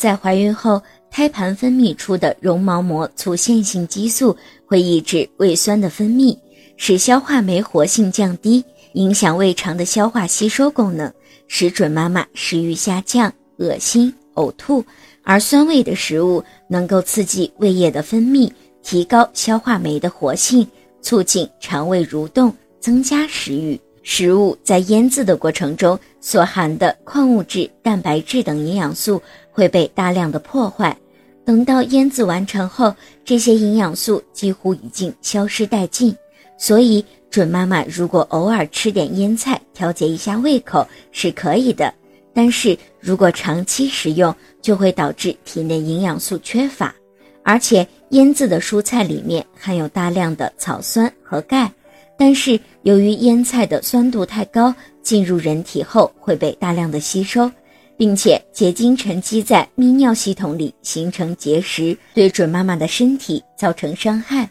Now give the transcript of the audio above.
在怀孕后，胎盘分泌出的绒毛膜促腺性激素会抑制胃酸的分泌，使消化酶活性降低，影响胃肠的消化吸收功能，使准妈妈食欲下降、恶心、呕吐。而酸味的食物能够刺激胃液的分泌，提高消化酶的活性，促进肠胃蠕动，增加食欲。食物在腌制的过程中所含的矿物质、蛋白质等营养素会被大量的破坏。等到腌制完成后，这些营养素几乎已经消失殆尽。所以，准妈妈如果偶尔吃点腌菜调节一下胃口是可以的。但是如果长期食用，就会导致体内营养素缺乏，而且腌制的蔬菜里面含有大量的草酸和钙，但是由于腌菜的酸度太高，进入人体后会被大量的吸收，并且结晶沉积在泌尿系统里形成结石，对准妈妈的身体造成伤害。